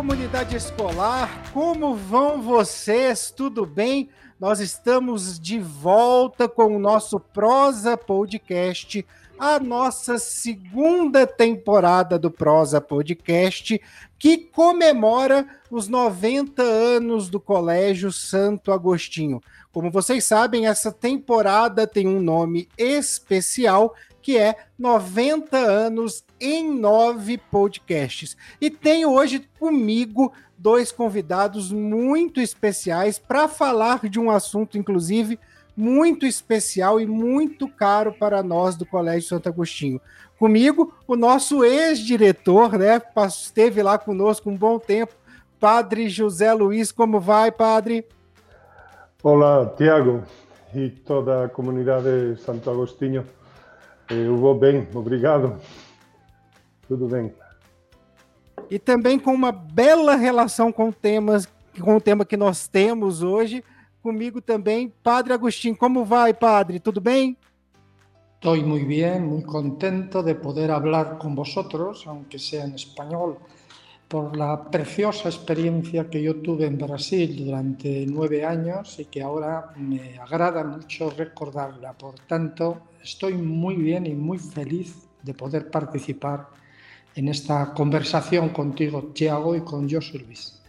Comunidade escolar, como vão vocês? Tudo bem? Nós estamos de volta com o nosso Prosa Podcast, a nossa segunda temporada do Prosa Podcast, que comemora os 90 anos do Colégio Santo Agostinho. Como vocês sabem, essa temporada tem um nome especial que é 90 anos em nove podcasts. E tenho hoje comigo dois convidados muito especiais para falar de um assunto, inclusive, muito especial e muito caro para nós do Colégio Santo Agostinho. Comigo, o nosso ex-diretor, né? Esteve lá conosco um bom tempo, Padre José Luiz. Como vai, Padre? Olá, Tiago e toda a comunidade de Santo Agostinho. Eu vou bem, obrigado. Tudo bem. E também com uma bela relação com temas, com o tema que nós temos hoje, comigo também, Padre Agostinho. Como vai, Padre? Tudo bem? Estou muito bem, muito contento de poder falar com vosotros, aunque seja em espanhol, por la preciosa experiencia que yo tuve en Brasil durante nueve años y que ahora me agrada mucho recordarla. Por tanto, estoy muy bien y muy feliz de poder participar en esta conversação contigo, Tiago, e com José Luiz.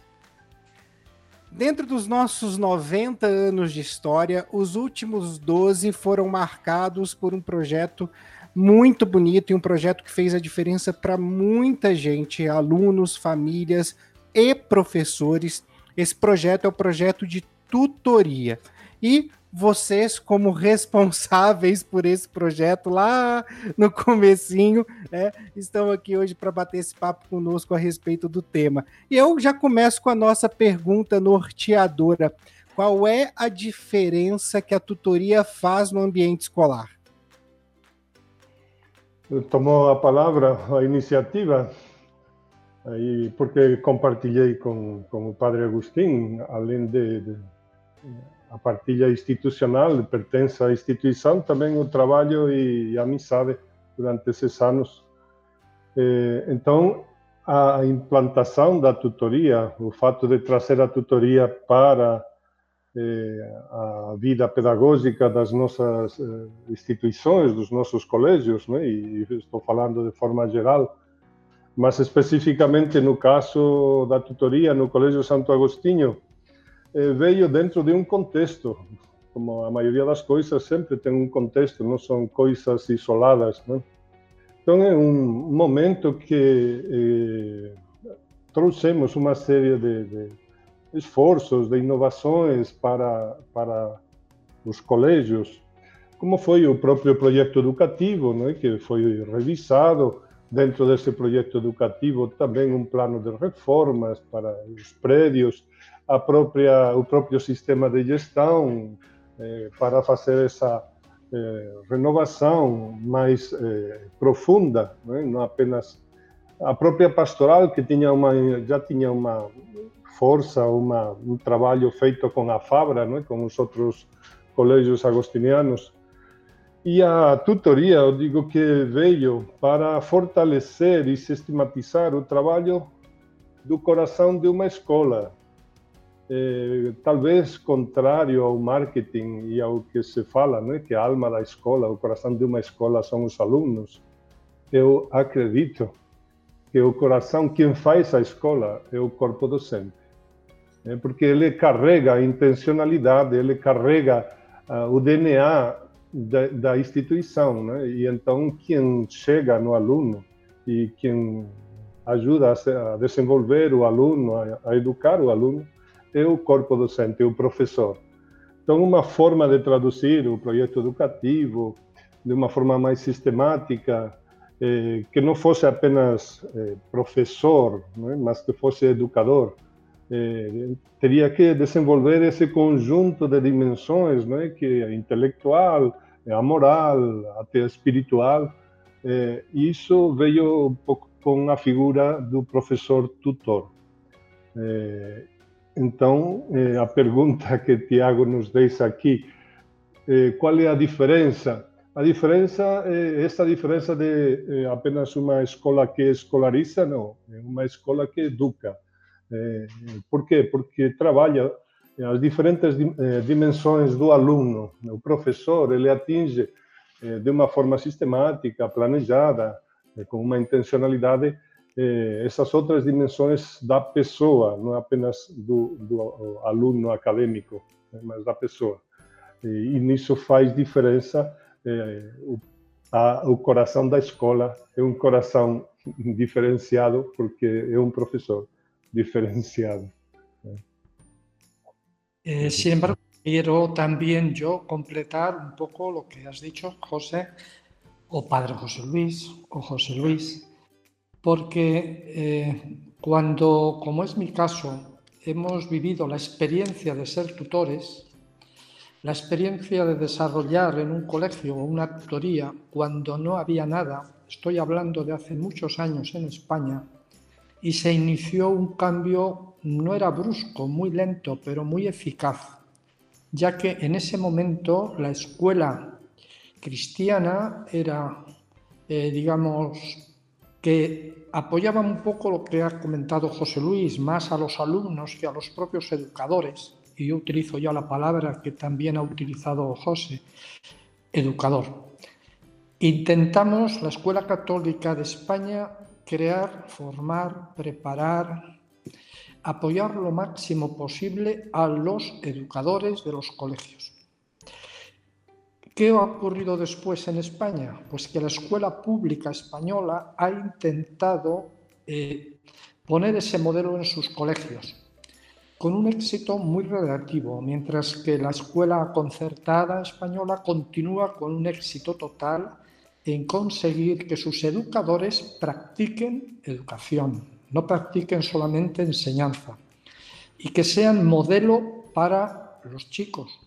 Dentro dos nossos 90 anos de história, os últimos 12 foram marcados por um projeto muito bonito e um projeto que fez a diferença para muita gente, alunos, famílias e professores. Esse projeto é o projeto de tutoria. E vocês como responsáveis por esse projeto lá no comecinho, né, estão aqui hoje para bater esse papo conosco a respeito do tema. E eu já começo com a nossa pergunta norteadora. Qual é a diferença que a tutoria faz no ambiente escolar? Tomou a palavra a iniciativa aí porque compartilhei com, com o Padre Agostinho, além de, de a partilha institucional, pertence à instituição, também o trabalho e a amizade durante esses anos. Então, a implantação da tutoria, o fato de trazer a tutoria para a vida pedagógica das nossas instituições, dos nossos colégios, né? e estou falando de forma geral, mas especificamente no caso da tutoria no Colégio Santo Agostinho, eh, veio dentro de um contexto, como a maioria das coisas sempre tem um contexto, não são coisas isoladas. Né? Então é um momento que eh, trouxemos uma série de, de, esforços, de inovações para, para os colégios, como foi o próprio projeto educativo, né, que foi revisado, dentro desse projeto educativo também um plano de reformas para os prédios, a própria, o próprio sistema de gestão eh, para fazer essa eh, renovação mais eh, profunda, né? não apenas a própria pastoral que tinha uma já tinha uma força, uma, um trabalho feito com a Fabra, né? com os outros colégios agostinianos. E a tutoria, eu digo que veio para fortalecer e sistematizar o trabalho do coração de uma escola, eh, talvez contrário ao marketing e ao que se fala, né, que a alma da escola, o coração de uma escola são os alunos. Eu acredito que o coração, quem faz a escola, é o corpo docente. Né, porque ele carrega a intencionalidade, ele carrega uh, o DNA da, da instituição. Né? E então, quem chega no aluno e quem ajuda a, a desenvolver o aluno, a, a educar o aluno, é o corpo docente, é o professor. Então, uma forma de traduzir o projeto educativo de uma forma mais sistemática, eh, que não fosse apenas eh, professor, né, mas que fosse educador, eh, teria que desenvolver esse conjunto de dimensões, né, que é intelectual, é a moral, até espiritual. Eh, isso veio um pouco com a figura do professor tutor. Eh, então, eh, a pergunta que Tiago nos deixa aqui, eh, qual é a diferença? A diferença essa diferença de apenas uma escola que escolariza, não, é uma escola que educa. É, por quê? Porque trabalha as diferentes é, dimensões do aluno. O professor, ele atinge de uma forma sistemática, planejada, com uma intencionalidade, essas outras dimensões da pessoa, não apenas do, do aluno acadêmico, né, mas da pessoa. E, nisso faz diferença o, o coração da escola é um coração diferenciado porque é um professor diferenciado. Eh, sin embargo, quiero también yo completar un poco lo que has dicho, José, o Padre José Luis, o José Luis, porque eh, cuando, como es mi caso, hemos vivido la experiencia de ser tutores, la experiencia de desarrollar en un colegio o una tutoría cuando no había nada, estoy hablando de hace muchos años en España, y se inició un cambio, no era brusco, muy lento, pero muy eficaz, ya que en ese momento la escuela cristiana era, eh, digamos, que apoyaba un poco lo que ha comentado José Luis, más a los alumnos que a los propios educadores y yo utilizo ya la palabra que también ha utilizado José, educador. Intentamos, la Escuela Católica de España, crear, formar, preparar, apoyar lo máximo posible a los educadores de los colegios. ¿Qué ha ocurrido después en España? Pues que la escuela pública española ha intentado eh, poner ese modelo en sus colegios con un éxito muy relativo, mientras que la escuela concertada española continúa con un éxito total en conseguir que sus educadores practiquen educación, no practiquen solamente enseñanza, y que sean modelo para los chicos,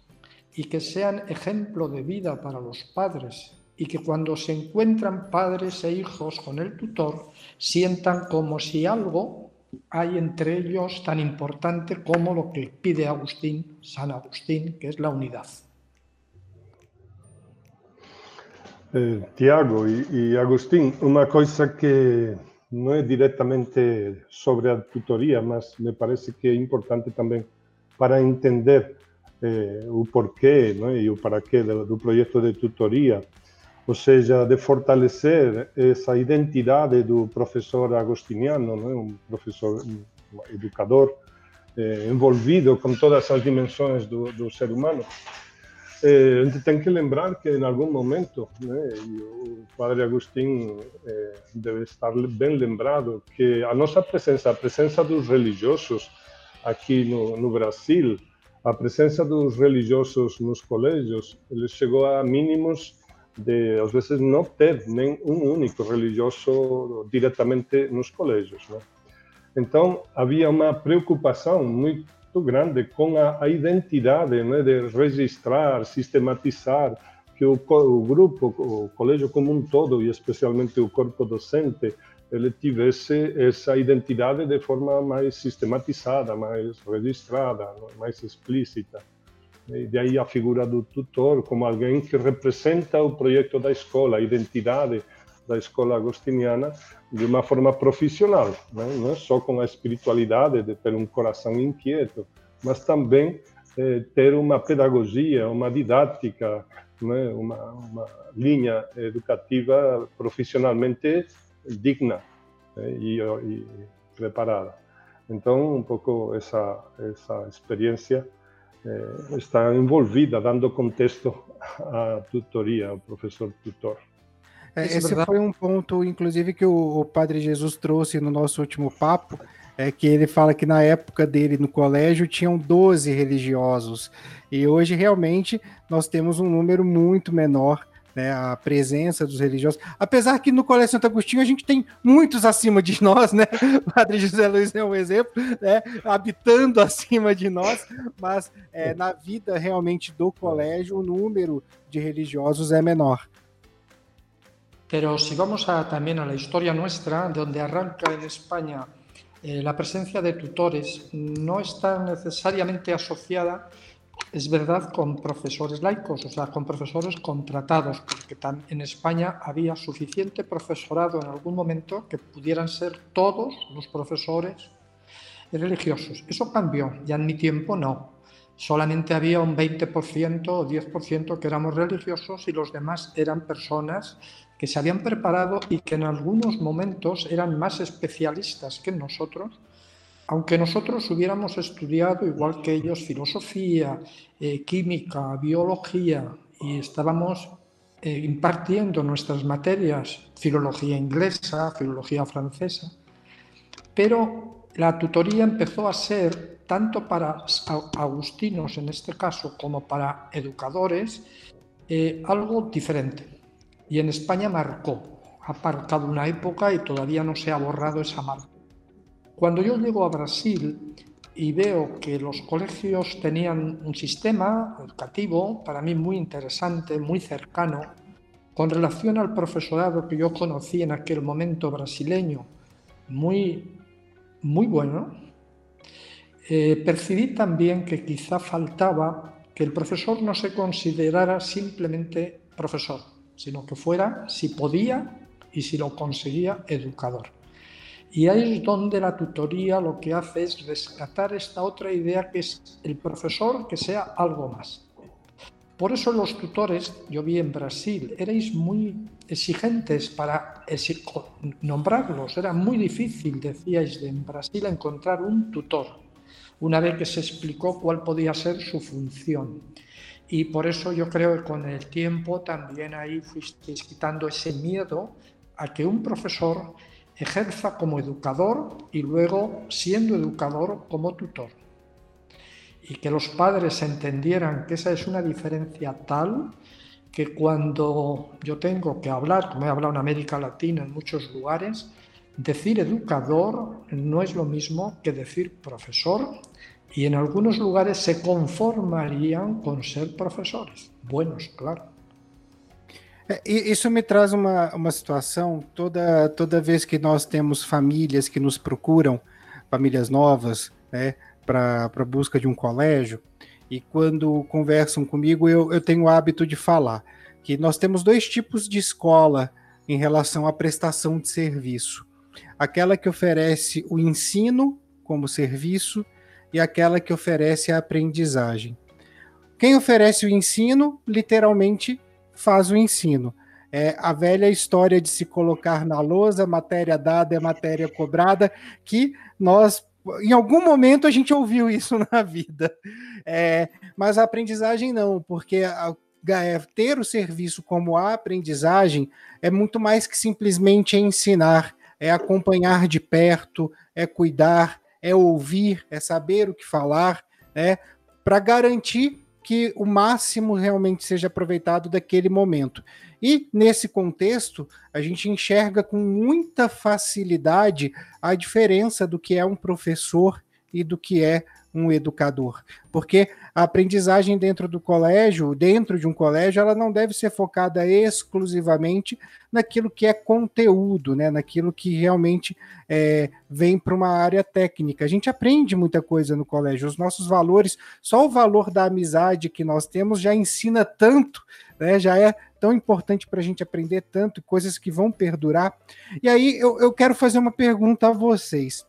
y que sean ejemplo de vida para los padres, y que cuando se encuentran padres e hijos con el tutor, sientan como si algo hay entre ellos tan importante como lo que pide Agustín, San Agustín, que es la unidad. Tiago e, e Agustín, uma coisa que não é diretamente sobre a tutoria, mas me parece que é importante também para entender eh, o porquê é? e o para quê do, do projeto de tutoria ou seja, de fortalecer essa identidade do professor agostiniano, né? um professor, um educador eh, envolvido com todas as dimensões do, do ser humano. Eh, a gente tem que lembrar que em algum momento, né, o padre Agostinho eh, deve estar bem lembrado, que a nossa presença, a presença dos religiosos aqui no, no Brasil, a presença dos religiosos nos colégios, ele chegou a mínimos de, às vezes, não ter nem um único religioso diretamente nos colégios. Né? Então, havia uma preocupação muito grande com a, a identidade, né, de registrar, sistematizar, que o, o, grupo, o colégio como um todo, e especialmente o corpo docente, ele tivesse essa identidade de forma mais sistematizada, mais registrada, mais explícita. E daí a figura do tutor como alguém que representa o projeto da escola, a identidade da escola agostiniana de uma forma profissional, né? não é só com a espiritualidade de ter um coração inquieto, mas também eh, ter uma pedagogia, uma didática, né? uma, uma, linha educativa profissionalmente digna né? e, e preparada. Então, um pouco essa essa experiência eh, está envolvida, dando contexto à tutoria, ao professor tutor. É, esse foi um ponto, inclusive, que o, o, Padre Jesus trouxe no nosso último papo, é que ele fala que na época dele no colégio tinham 12 religiosos, e hoje realmente nós temos um número muito menor né, a presença dos religiosos. Apesar que no Colégio Santo Agostinho a gente tem muitos acima de nós, né? O Padre José Luiz é um exemplo, né? Habitando acima de nós, mas é, na vida realmente do colégio o número de religiosos é menor. Pero si vamos a, también a la historia nuestra, donde arranca en España eh, la presencia de tutores, no está necesariamente asociada es verdad con profesores laicos, o sea, con profesores contratados, porque en España había suficiente profesorado en algún momento que pudieran ser todos los profesores religiosos. Eso cambió, ya en mi tiempo no. Solamente había un 20% o 10% que éramos religiosos y los demás eran personas que se habían preparado y que en algunos momentos eran más especialistas que nosotros aunque nosotros hubiéramos estudiado, igual que ellos, filosofía, eh, química, biología, y estábamos eh, impartiendo nuestras materias, filología inglesa, filología francesa, pero la tutoría empezó a ser, tanto para agustinos en este caso, como para educadores, eh, algo diferente. Y en España marcó, ha marcado una época y todavía no se ha borrado esa marca. Cuando yo llego a Brasil y veo que los colegios tenían un sistema educativo, para mí muy interesante, muy cercano, con relación al profesorado que yo conocí en aquel momento brasileño, muy, muy bueno, eh, percibí también que quizá faltaba que el profesor no se considerara simplemente profesor, sino que fuera, si podía y si lo conseguía, educador. Y ahí es donde la tutoría lo que hace es rescatar esta otra idea que es el profesor que sea algo más. Por eso los tutores, yo vi en Brasil, erais muy exigentes para nombrarlos. Era muy difícil, decíais, de en Brasil encontrar un tutor, una vez que se explicó cuál podía ser su función. Y por eso yo creo que con el tiempo también ahí fuisteis quitando ese miedo a que un profesor ejerza como educador y luego, siendo educador, como tutor. Y que los padres entendieran que esa es una diferencia tal que cuando yo tengo que hablar, como he hablado en América Latina en muchos lugares, decir educador no es lo mismo que decir profesor y en algunos lugares se conformarían con ser profesores. Buenos, claro. É, isso me traz uma, uma situação toda, toda vez que nós temos famílias que nos procuram, famílias novas, né, para busca de um colégio, e quando conversam comigo, eu, eu tenho o hábito de falar que nós temos dois tipos de escola em relação à prestação de serviço: aquela que oferece o ensino como serviço e aquela que oferece a aprendizagem. Quem oferece o ensino, literalmente, faz o ensino. É a velha história de se colocar na lousa, matéria dada é matéria cobrada, que nós, em algum momento, a gente ouviu isso na vida. É, mas a aprendizagem não, porque a, é, ter o serviço como a aprendizagem é muito mais que simplesmente ensinar, é acompanhar de perto, é cuidar, é ouvir, é saber o que falar, né, para garantir que o máximo realmente seja aproveitado daquele momento. E nesse contexto, a gente enxerga com muita facilidade a diferença do que é um professor e do que é um educador. Porque a aprendizagem dentro do colégio, dentro de um colégio, ela não deve ser focada exclusivamente naquilo que é conteúdo, né? naquilo que realmente é, vem para uma área técnica. A gente aprende muita coisa no colégio, os nossos valores, só o valor da amizade que nós temos já ensina tanto, né? já é tão importante para a gente aprender tanto, coisas que vão perdurar. E aí eu, eu quero fazer uma pergunta a vocês.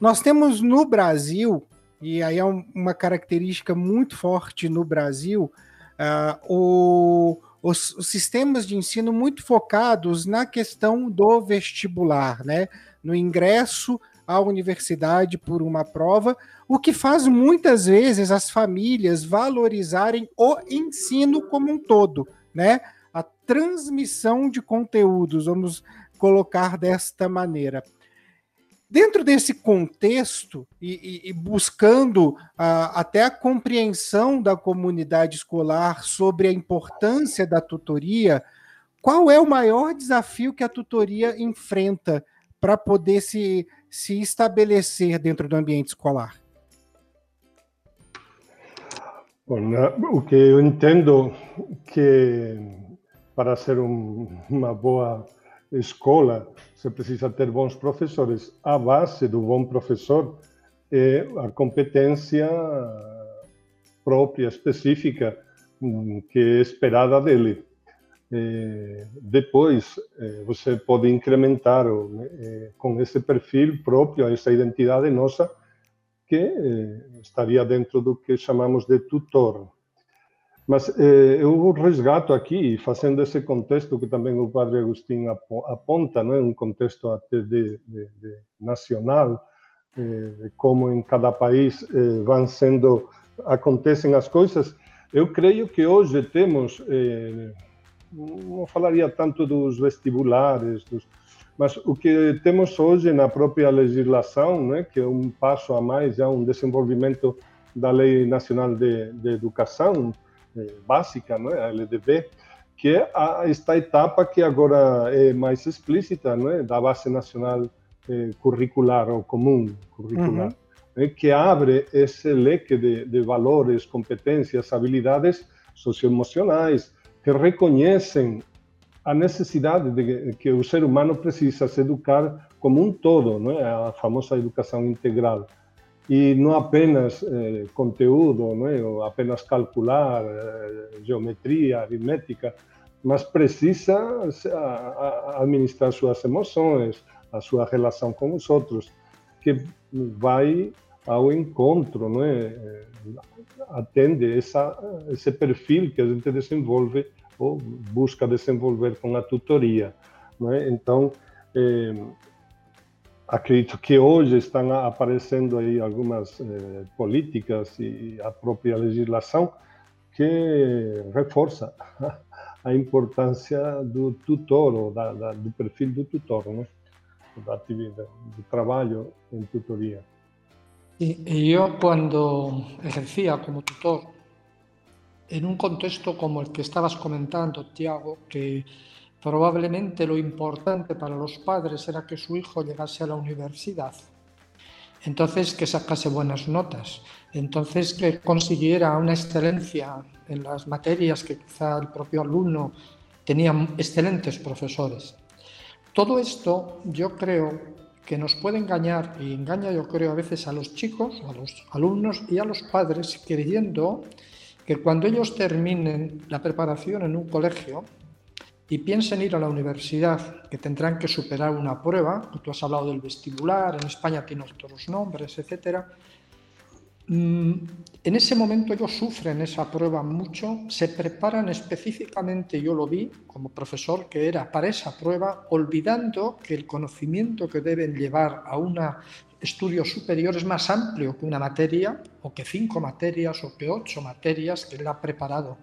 Nós temos no Brasil, e aí é um, uma característica muito forte no Brasil, uh, o, os, os, sistemas de ensino muito focados na questão do vestibular, né? no ingresso à universidade por uma prova, o que faz muitas vezes as famílias valorizarem o ensino como um todo, né? A transmissão de conteúdos, vamos colocar desta maneira. Dentro desse contexto e, e, e buscando até a compreensão da comunidade escolar sobre a importância da tutoria, qual é o maior desafio que a tutoria enfrenta para poder se, se estabelecer dentro do ambiente escolar? Bom, o que eu entendo que para ser um, uma boa escola, se precisa ter bons professores. A base do bom professor é a competência própria, específica, que é esperada dele. É, depois, é, você pode incrementar é, com esse perfil próprio, essa identidade nossa, que estaria dentro do que chamamos de tutor. Mas eh, eu resgato aqui, fazendo esse contexto que também o padre Agostinho aponta, não é um contexto até de, de, de nacional, eh, como em cada país eh, vão sendo acontecem as coisas. Eu creio que hoje temos, eh, não falaria tanto dos vestibulares, dos, mas o que temos hoje na própria legislação, né, que é um passo a mais, é um desenvolvimento da Lei Nacional de, de Educação, básica, não é? a LDB, que é a, esta etapa que agora é mais explícita, não é? da base nacional eh, curricular ou comum curricular, uhum. é? que abre esse leque de, de valores, competências, habilidades socioemocionais que reconhecem a necessidade de que o ser humano precisa se educar como um todo, não é? a famosa educação integral e não apenas eh, conteúdo, não é? ou apenas calcular eh, geometria, aritmética, mas precisa a, a administrar suas emoções, a sua relação com os outros, que vai ao encontro, não é? Eh, atende essa, esse perfil que a gente desenvolve ou busca desenvolver com a tutoria. Não é? Então, eh, acredito que hoje estão aparecendo aí algumas eh, políticas e a própria legislação que reforça a importância do tutor, ou da, da, do perfil do tutor, né? da atividade, do trabalho em tutoria. Y yo cuando ejercía como tutor, en un contexto como el que estabas comentando, Tiago, que Probablemente lo importante para los padres era que su hijo llegase a la universidad, entonces que sacase buenas notas, entonces que consiguiera una excelencia en las materias que quizá el propio alumno tenía excelentes profesores. Todo esto yo creo que nos puede engañar y engaña yo creo a veces a los chicos, a los alumnos y a los padres creyendo que cuando ellos terminen la preparación en un colegio, y piensen ir a la universidad, que tendrán que superar una prueba, tú has hablado del vestibular, en España tiene otros nombres, etc. Mm, en ese momento ellos sufren esa prueba mucho, se preparan específicamente, yo lo vi como profesor, que era para esa prueba, olvidando que el conocimiento que deben llevar a un estudio superior es más amplio que una materia, o que cinco materias, o que ocho materias que él ha preparado.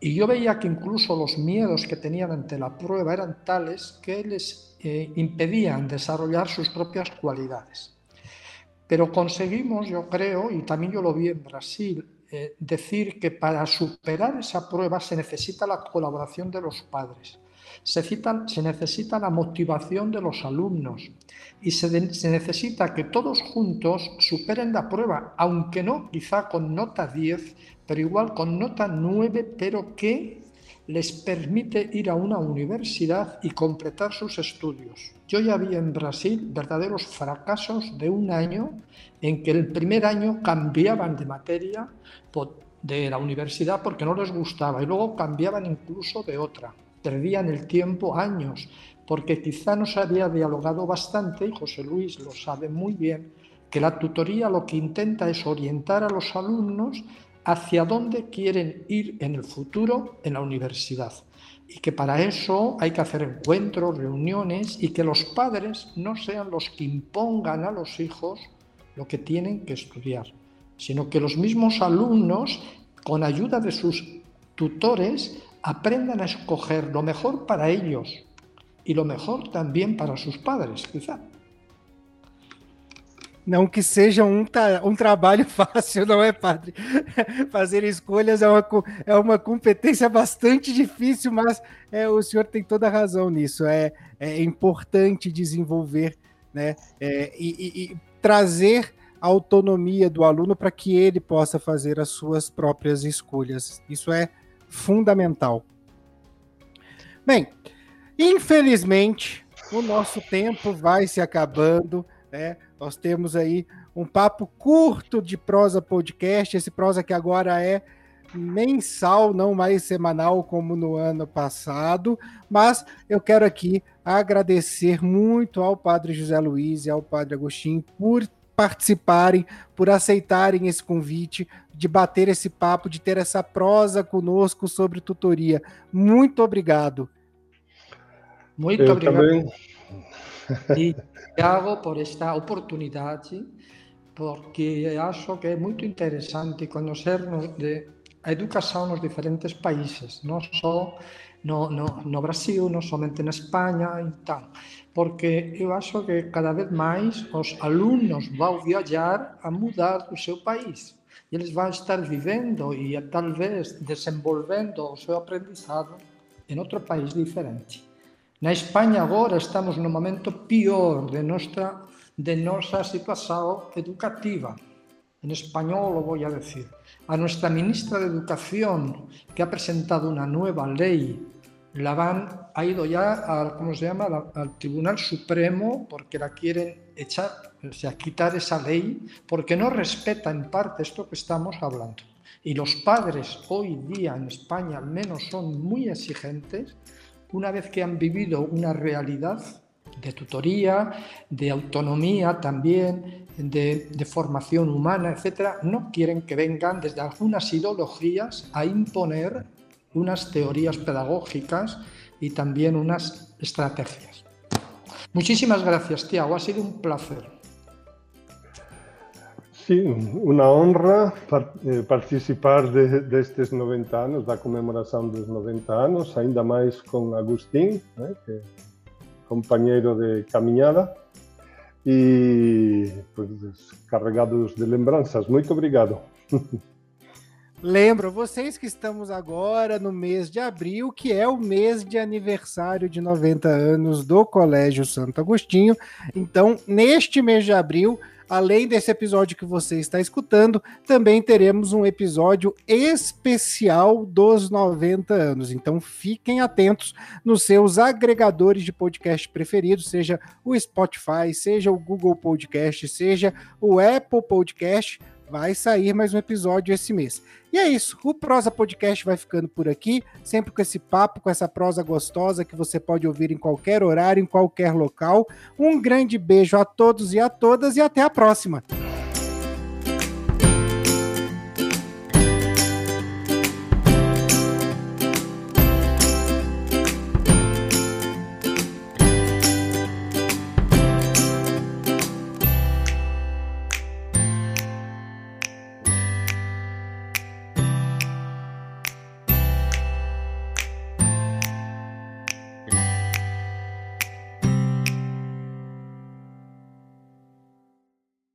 Y yo veía que incluso los miedos que tenían ante la prueba eran tales que les eh, impedían desarrollar sus propias cualidades. Pero conseguimos, yo creo, y también yo lo vi en Brasil, eh, decir que para superar esa prueba se necesita la colaboración de los padres, se, se necesita la motivación de los alumnos y se, se necesita que todos juntos superen la prueba, aunque no quizá con nota 10, pero igual con nota 9, pero que les permite ir a una universidad y completar sus estudios. Yo ya vi en Brasil verdaderos fracasos de un año en que el primer año cambiaban de materia de la universidad porque no les gustaba y luego cambiaban incluso de otra. Perdían el tiempo años porque quizá no se había dialogado bastante, y José Luis lo sabe muy bien, que la tutoría lo que intenta es orientar a los alumnos hacia dónde quieren ir en el futuro en la universidad. Y que para eso hay que hacer encuentros, reuniones y que los padres no sean los que impongan a los hijos lo que tienen que estudiar, sino que los mismos alumnos, con ayuda de sus tutores, aprendan a escoger lo mejor para ellos y lo mejor también para sus padres, quizá. Não que seja um, um trabalho fácil, não é, padre? Fazer escolhas é uma, é uma competência bastante difícil, mas é, o senhor tem toda a razão nisso. É, é importante desenvolver né, é, e, e, e trazer a autonomia do aluno para que ele possa fazer as suas próprias escolhas. Isso é fundamental. Bem, infelizmente, o nosso tempo vai se acabando. Né? Nós temos aí um papo curto de prosa podcast, esse prosa que agora é mensal, não mais semanal como no ano passado, mas eu quero aqui agradecer muito ao Padre José Luiz e ao Padre Agostinho por participarem, por aceitarem esse convite, de bater esse papo, de ter essa prosa conosco sobre tutoria. Muito obrigado. Muito eu obrigado. Também. E Thiago por esta oportunidade, porque acho que é muito interessante conhecermos de a educação nos diferentes países, não só no, no, no Brasil, não somente na Espanha e tal. porque eu acho que cada vez mais os alunos vão viajar a mudar do seu país. E eles vão estar vivendo e talvez desenvolvendo o seu aprendizado em outro país diferente. Na Espanha agora estamos no momento pior de nossa, de nossa situação educativa. Em espanhol lo voy a decir. A nuestra ministra de Educación, que ha presentado una nueva ley la van, ha ido ya al, ¿cómo se llama? al Tribunal Supremo porque la quieren echar, o sea, quitar esa ley, porque no respeta en parte esto que estamos hablando. Y los padres hoy día en España al menos son muy exigentes una vez que han vivido una realidad de tutoría, de autonomía también, de, formación humana, etcétera, no quieren que vengan desde algunas ideologías a imponer unas teorías pedagógicas y también unas estrategias. Muchísimas gracias, Tiago. Ha sido un placer. Sí, una honra eh, participar de, destes 90 anos, da conmemoración dos 90 anos, ainda máis con Agustín, eh, que compañeiro de caminhada, e pues, carregados de lembranzas. Muito obrigado. Lembro vocês que estamos agora no mês de abril, que é o mês de aniversário de 90 anos do Colégio Santo Agostinho. Então, neste mês de abril, além desse episódio que você está escutando, também teremos um episódio especial dos 90 anos. Então, fiquem atentos nos seus agregadores de podcast preferidos, seja o Spotify, seja o Google Podcast, seja o Apple Podcast vai sair mais um episódio esse mês. E é isso, o Prosa Podcast vai ficando por aqui, sempre com esse papo, com essa prosa gostosa que você pode ouvir em qualquer horário, em qualquer local. Um grande beijo a todos e a todas e até a próxima.